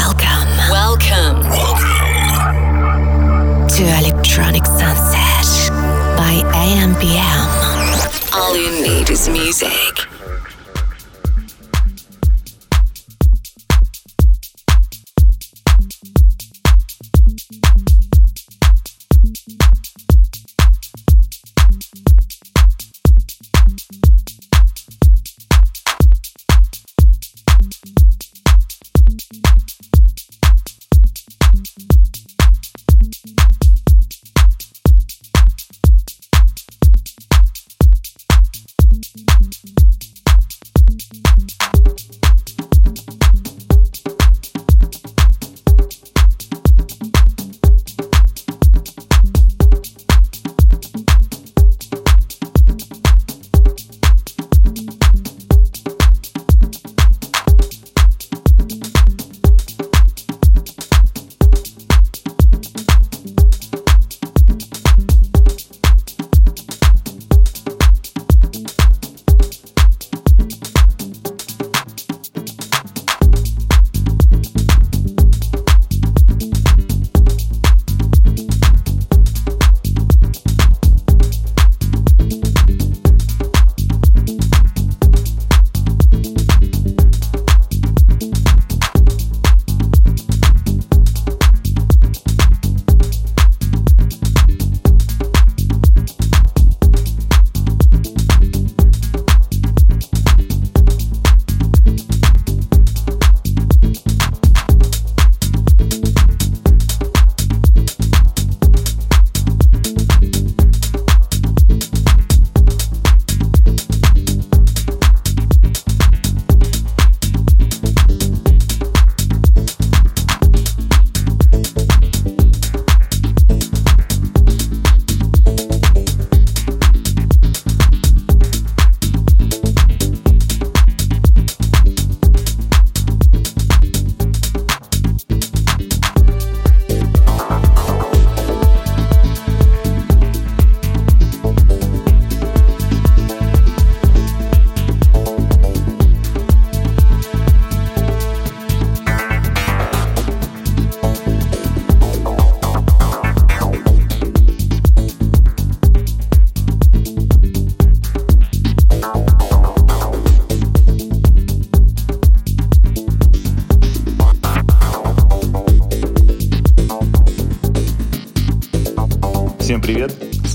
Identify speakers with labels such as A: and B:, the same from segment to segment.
A: Welcome. Welcome. Welcome to Electronic Sunset by AMPM. All you need is music.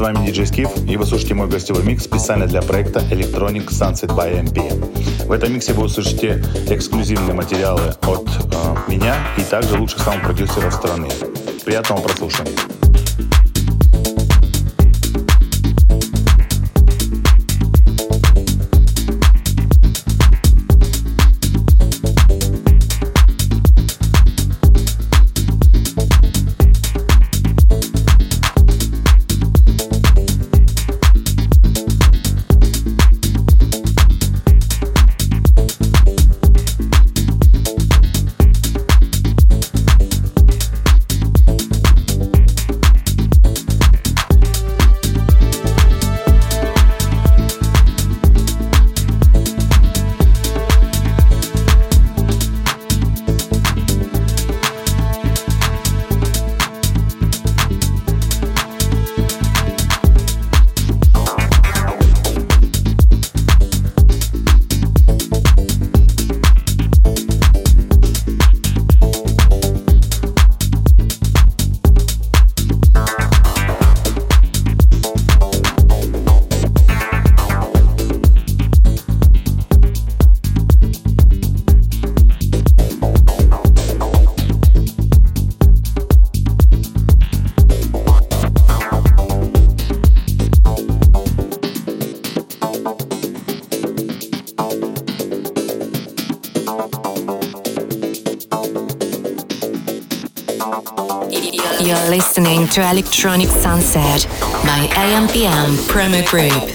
B: Вами диджей Скиф, и вы слушаете мой гостевой микс специально для проекта Electronic Sunset by MP. В этом миксе вы услышите эксклюзивные материалы от э, меня и также лучших саунд-продюсеров страны. Приятного прослушивания.
A: To Electronic Sunset by AMPM Promo Group.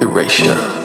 C: Erasure.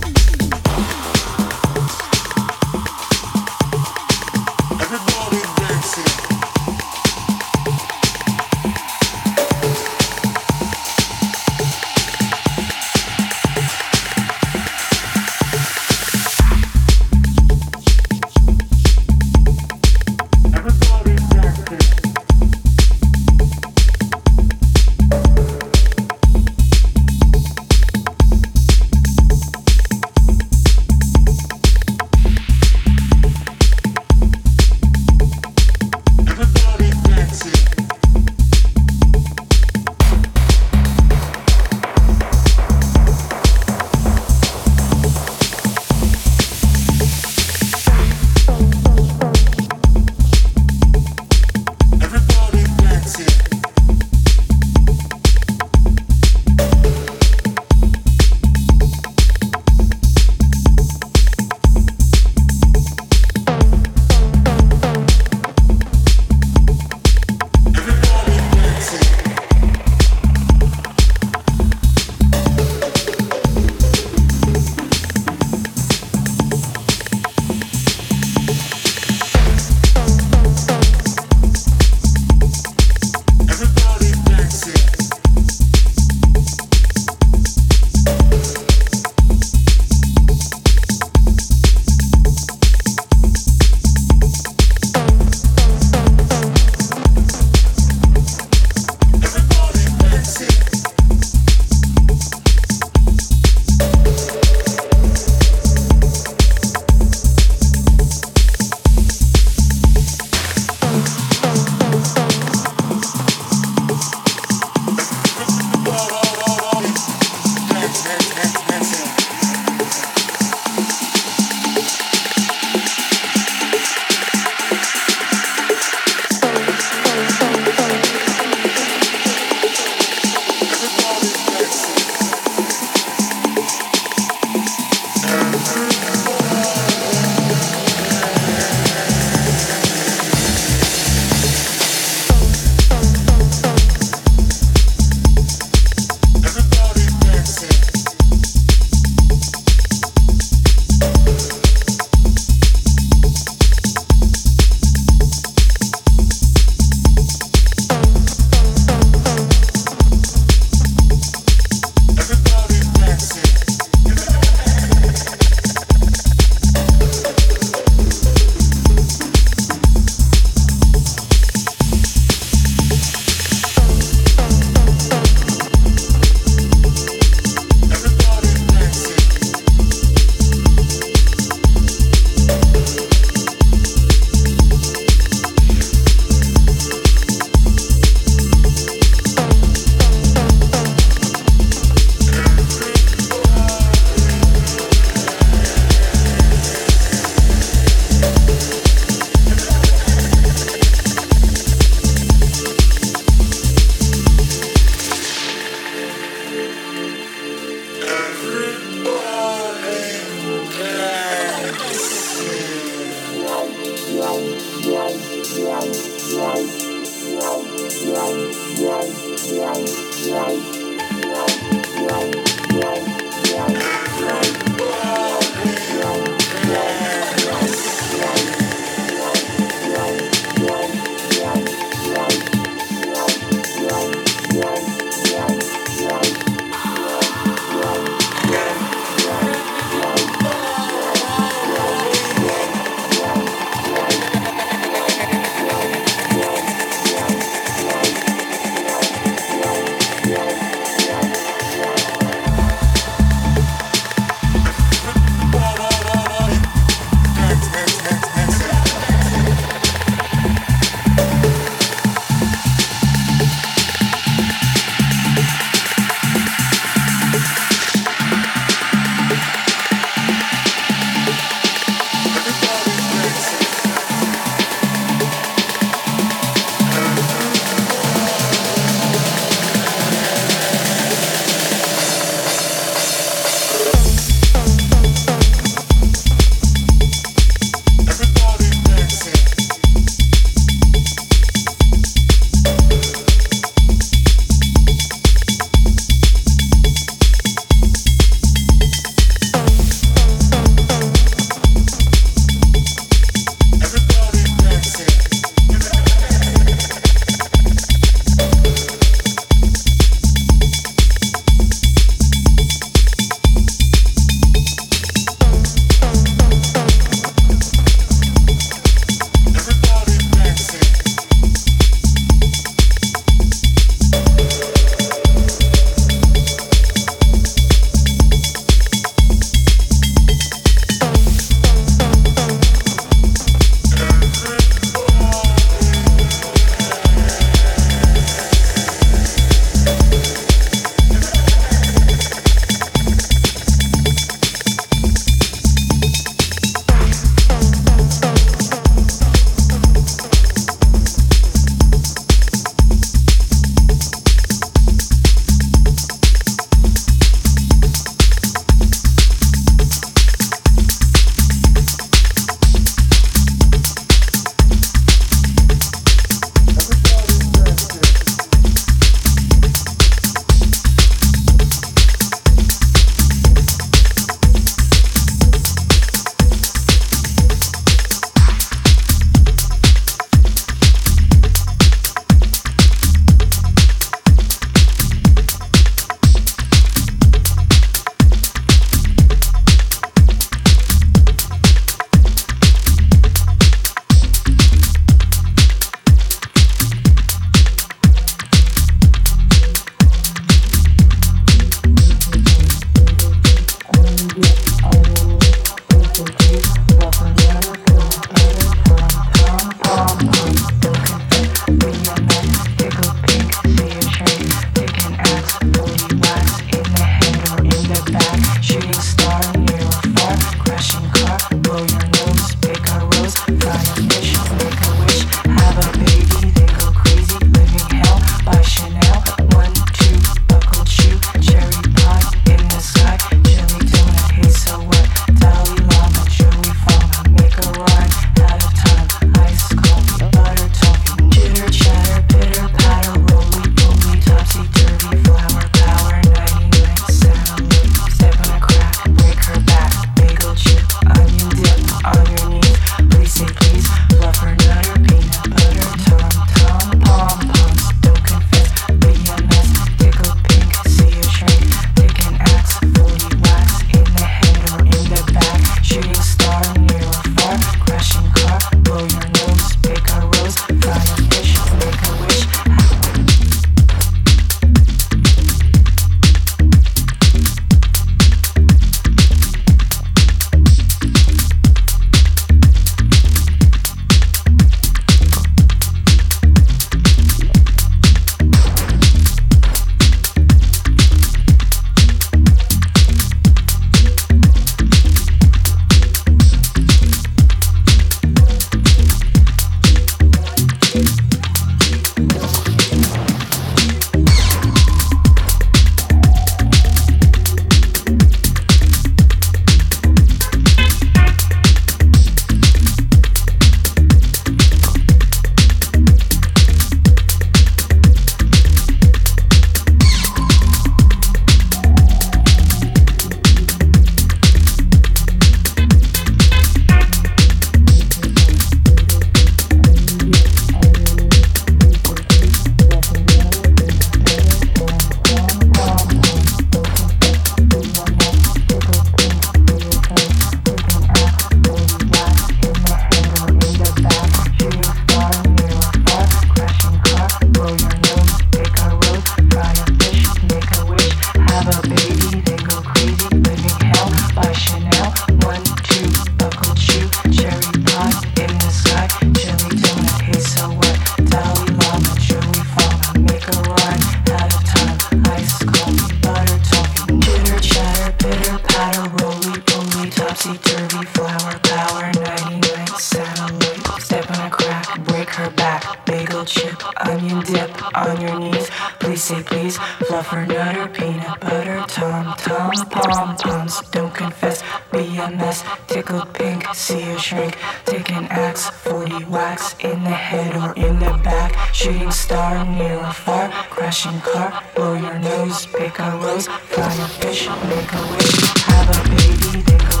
D: on your knees. Please say please. Fluffernutter, peanut butter, tom tom pom poms. Don't confess, be a mess. Tickled pink, see a shrink. Take an axe, 40 whacks in the head or in the back. Shooting star near or far. Crashing car, blow your nose. Pick a rose, fry a fish, make a wish. Have a baby, think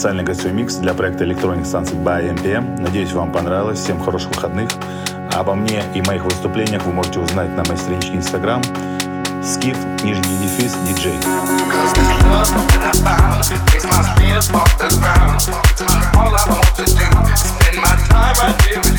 B: специальный гостевой микс для проекта Electronic Sunset by MPM. Надеюсь, вам понравилось. Всем хороших выходных. Обо мне и моих выступлениях вы можете узнать на моей страничке Instagram Skif, нижний дефис, диджей.
E: I